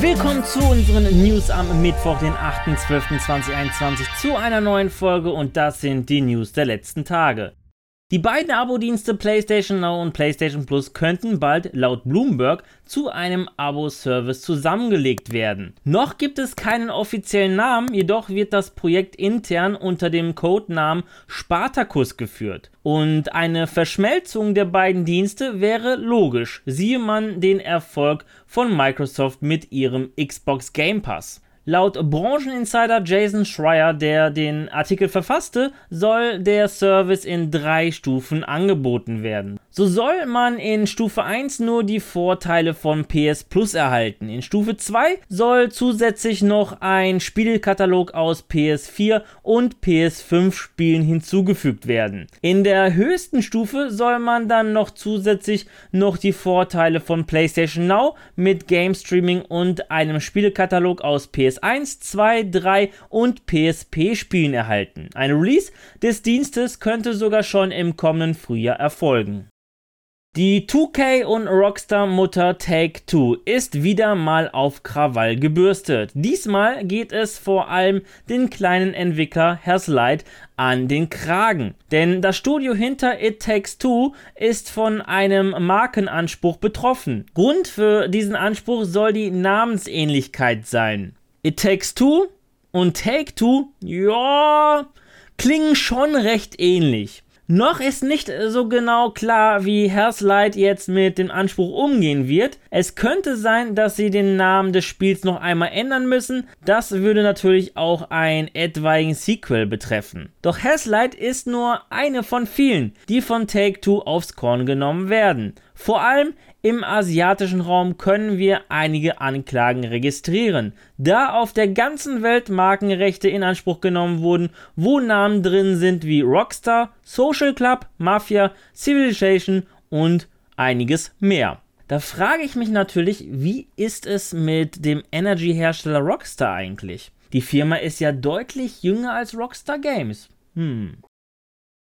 Willkommen zu unseren News am Mittwoch, den 8.12.2021, zu einer neuen Folge und das sind die News der letzten Tage. Die beiden Abo-Dienste PlayStation Now und PlayStation Plus könnten bald laut Bloomberg zu einem Abo-Service zusammengelegt werden. Noch gibt es keinen offiziellen Namen, jedoch wird das Projekt intern unter dem Codenamen Spartacus geführt. Und eine Verschmelzung der beiden Dienste wäre logisch, siehe man den Erfolg von Microsoft mit ihrem Xbox Game Pass. Laut Brancheninsider Jason Schreier, der den Artikel verfasste, soll der Service in drei Stufen angeboten werden. So soll man in Stufe 1 nur die Vorteile von PS Plus erhalten. In Stufe 2 soll zusätzlich noch ein Spielekatalog aus PS4 und PS5 Spielen hinzugefügt werden. In der höchsten Stufe soll man dann noch zusätzlich noch die Vorteile von PlayStation Now mit Game Streaming und einem Spielekatalog aus PS PS1, 2, 3 und PSP-Spielen erhalten. Ein Release des Dienstes könnte sogar schon im kommenden Frühjahr erfolgen. Die 2K und Rockstar Mutter Take Two ist wieder mal auf Krawall gebürstet. Diesmal geht es vor allem den kleinen Entwickler Herslight an den Kragen. Denn das Studio hinter It Takes Two ist von einem Markenanspruch betroffen. Grund für diesen Anspruch soll die Namensähnlichkeit sein. It Takes Two und Take Two, ja, klingen schon recht ähnlich. Noch ist nicht so genau klar, wie Herslight jetzt mit dem Anspruch umgehen wird. Es könnte sein, dass sie den Namen des Spiels noch einmal ändern müssen. Das würde natürlich auch ein etwaigen Sequel betreffen. Doch Herslight ist nur eine von vielen, die von Take-Two aufs Korn genommen werden. Vor allem im asiatischen Raum können wir einige Anklagen registrieren, da auf der ganzen Welt Markenrechte in Anspruch genommen wurden, wo Namen drin sind wie Rockstar, Social Club, Mafia, Civilization und einiges mehr. Da frage ich mich natürlich, wie ist es mit dem Energy-Hersteller Rockstar eigentlich? Die Firma ist ja deutlich jünger als Rockstar Games. Hm.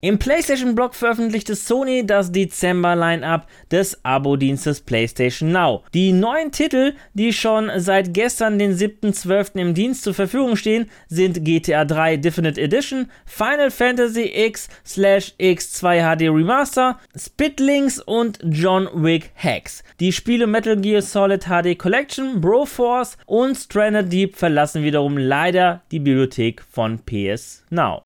Im PlayStation-Blog veröffentlichte Sony das Dezember-Line-Up des Abo-Dienstes PlayStation Now. Die neuen Titel, die schon seit gestern, den 7.12. im Dienst zur Verfügung stehen, sind GTA 3 Definite Edition, Final Fantasy X X2 HD Remaster, Spitlinks und John Wick Hacks. Die Spiele Metal Gear Solid HD Collection, Broforce und Stranded Deep verlassen wiederum leider die Bibliothek von PS Now.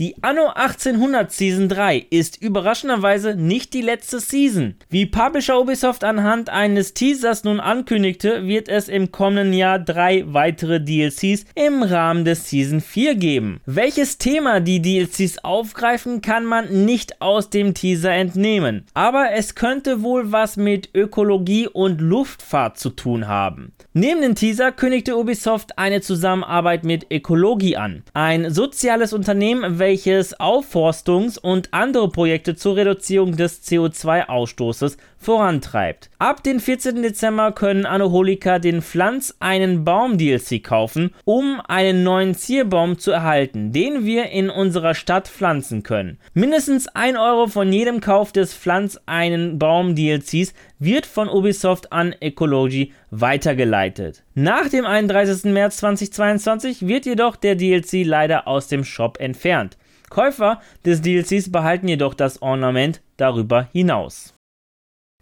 Die Anno 1800 Season 3 ist überraschenderweise nicht die letzte Season. Wie Publisher Ubisoft anhand eines Teasers nun ankündigte, wird es im kommenden Jahr drei weitere DLCs im Rahmen des Season 4 geben. Welches Thema die DLCs aufgreifen, kann man nicht aus dem Teaser entnehmen. Aber es könnte wohl was mit Ökologie und Luftfahrt zu tun haben. Neben dem Teaser kündigte Ubisoft eine Zusammenarbeit mit Ecologie an. Ein soziales Unternehmen, welches welches Aufforstungs- und andere Projekte zur Reduzierung des CO2-Ausstoßes vorantreibt. Ab dem 14. Dezember können Anoholika den Pflanz einen Baum DLC kaufen, um einen neuen Zierbaum zu erhalten, den wir in unserer Stadt pflanzen können. Mindestens 1 Euro von jedem Kauf des Pflanz einen Baum DLCs wird von Ubisoft an Ecology weitergeleitet. Nach dem 31. März 2022 wird jedoch der DLC leider aus dem Shop entfernt. Käufer des DLCs behalten jedoch das Ornament darüber hinaus.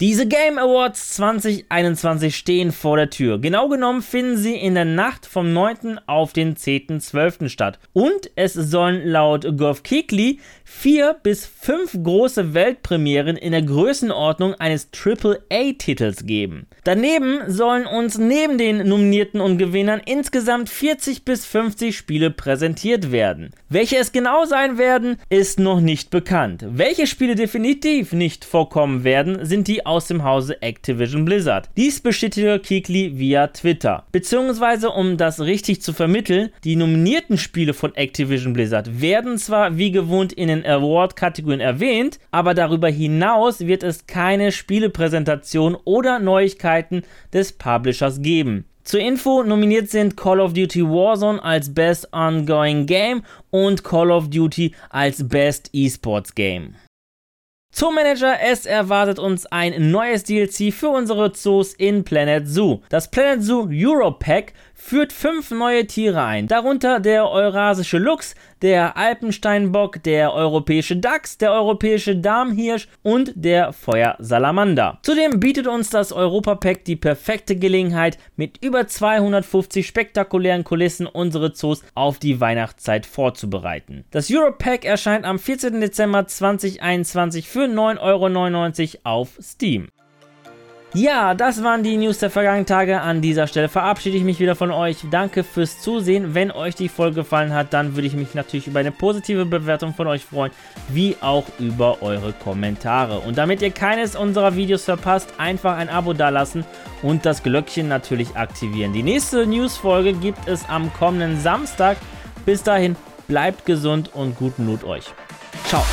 Diese Game Awards 2021 stehen vor der Tür. Genau genommen finden sie in der Nacht vom 9. auf den 10.12. statt. Und es sollen laut Geoff Keighley vier bis fünf große Weltpremieren in der Größenordnung eines AAA-Titels geben. Daneben sollen uns neben den Nominierten und Gewinnern insgesamt 40 bis 50 Spiele präsentiert werden. Welche es genau sein werden, ist noch nicht bekannt. Welche Spiele definitiv nicht vorkommen werden, sind die aus dem Hause Activision Blizzard. Dies bestätigte Kikli via Twitter. Beziehungsweise, um das richtig zu vermitteln, die nominierten Spiele von Activision Blizzard werden zwar wie gewohnt in den Award-Kategorien erwähnt, aber darüber hinaus wird es keine Spielepräsentation oder Neuigkeiten des Publishers geben. Zur Info nominiert sind Call of Duty Warzone als Best Ongoing Game und Call of Duty als Best Esports Game. Zum Manager, es erwartet uns ein neues DLC für unsere Zoos in Planet Zoo. Das Planet Zoo Euro Pack führt fünf neue Tiere ein, darunter der eurasische Luchs, der Alpensteinbock, der europäische Dachs, der europäische Darmhirsch und der Feuersalamander. Zudem bietet uns das Europa-Pack die perfekte Gelegenheit, mit über 250 spektakulären Kulissen unsere Zoos auf die Weihnachtszeit vorzubereiten. Das Euro-Pack erscheint am 14. Dezember 2021 für 9,99 Euro auf Steam. Ja, das waren die News der vergangenen Tage. An dieser Stelle verabschiede ich mich wieder von euch. Danke fürs Zusehen. Wenn euch die Folge gefallen hat, dann würde ich mich natürlich über eine positive Bewertung von euch freuen, wie auch über eure Kommentare. Und damit ihr keines unserer Videos verpasst, einfach ein Abo dalassen und das Glöckchen natürlich aktivieren. Die nächste News-Folge gibt es am kommenden Samstag. Bis dahin, bleibt gesund und guten Loot euch. Ciao.